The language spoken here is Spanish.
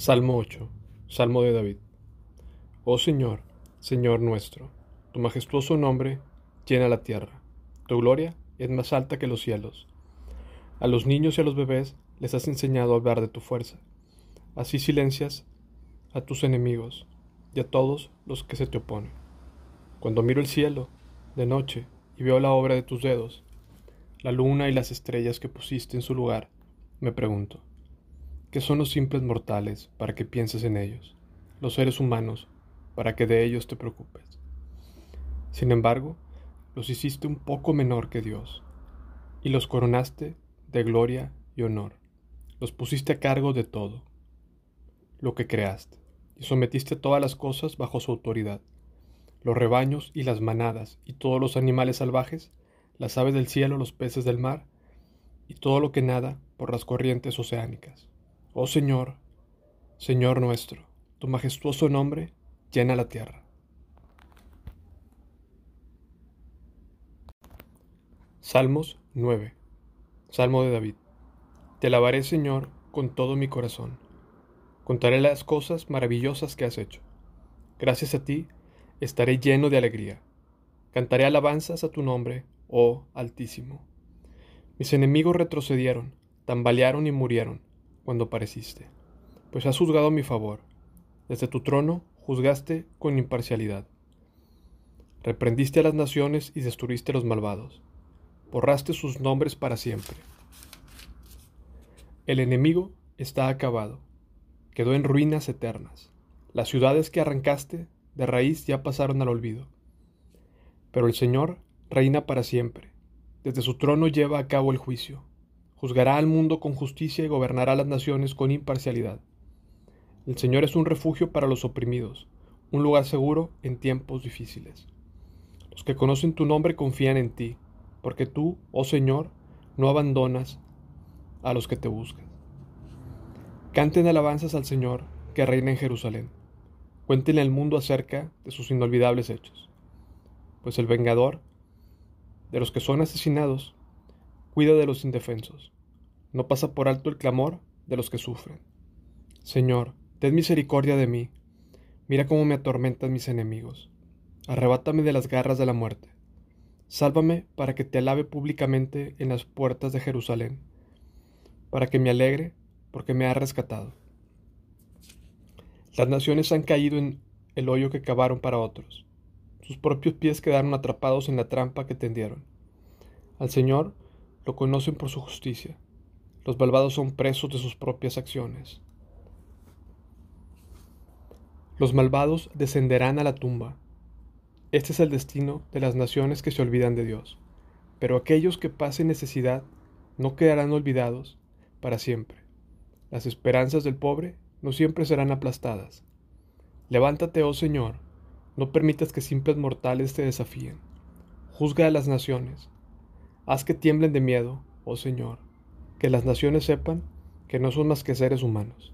Salmo 8. Salmo de David. Oh Señor, Señor nuestro, tu majestuoso nombre llena la tierra. Tu gloria es más alta que los cielos. A los niños y a los bebés les has enseñado a hablar de tu fuerza. Así silencias a tus enemigos y a todos los que se te oponen. Cuando miro el cielo de noche y veo la obra de tus dedos, la luna y las estrellas que pusiste en su lugar, me pregunto, ¿qué son los simples mortales para que pienses en ellos? Los seres humanos, para que de ellos te preocupes. Sin embargo, los hiciste un poco menor que Dios, y los coronaste de gloria y honor. Los pusiste a cargo de todo lo que creaste, y sometiste todas las cosas bajo su autoridad. Los rebaños y las manadas, y todos los animales salvajes, las aves del cielo, los peces del mar, y todo lo que nada por las corrientes oceánicas. Oh Señor, Señor nuestro, tu majestuoso nombre llena la tierra. Salmos 9. Salmo de David. Te alabaré, Señor, con todo mi corazón. Contaré las cosas maravillosas que has hecho. Gracias a ti estaré lleno de alegría. Cantaré alabanzas a tu nombre, oh Altísimo. Mis enemigos retrocedieron, tambalearon y murieron cuando apareciste, pues has juzgado mi favor. Desde tu trono juzgaste con imparcialidad. Reprendiste a las naciones y destruiste a los malvados. Borraste sus nombres para siempre. El enemigo está acabado. Quedó en ruinas eternas. Las ciudades que arrancaste de raíz ya pasaron al olvido. Pero el Señor reina para siempre. Desde su trono lleva a cabo el juicio. Juzgará al mundo con justicia y gobernará las naciones con imparcialidad. El Señor es un refugio para los oprimidos, un lugar seguro en tiempos difíciles. Los que conocen tu nombre confían en ti, porque tú, oh Señor, no abandonas a los que te buscan. Canten alabanzas al Señor que reina en Jerusalén. Cuéntenle al mundo acerca de sus inolvidables hechos, pues el vengador de los que son asesinados Cuida de los indefensos. No pasa por alto el clamor de los que sufren. Señor, ten misericordia de mí. Mira cómo me atormentan mis enemigos. Arrebátame de las garras de la muerte. Sálvame para que te alabe públicamente en las puertas de Jerusalén, para que me alegre porque me ha rescatado. Las naciones han caído en el hoyo que cavaron para otros. Sus propios pies quedaron atrapados en la trampa que tendieron. Al Señor lo conocen por su justicia. Los malvados son presos de sus propias acciones. Los malvados descenderán a la tumba. Este es el destino de las naciones que se olvidan de Dios. Pero aquellos que pasen necesidad no quedarán olvidados para siempre. Las esperanzas del pobre no siempre serán aplastadas. Levántate, oh Señor, no permitas que simples mortales te desafíen. Juzga a las naciones, Haz que tiemblen de miedo, oh Señor, que las naciones sepan que no son más que seres humanos.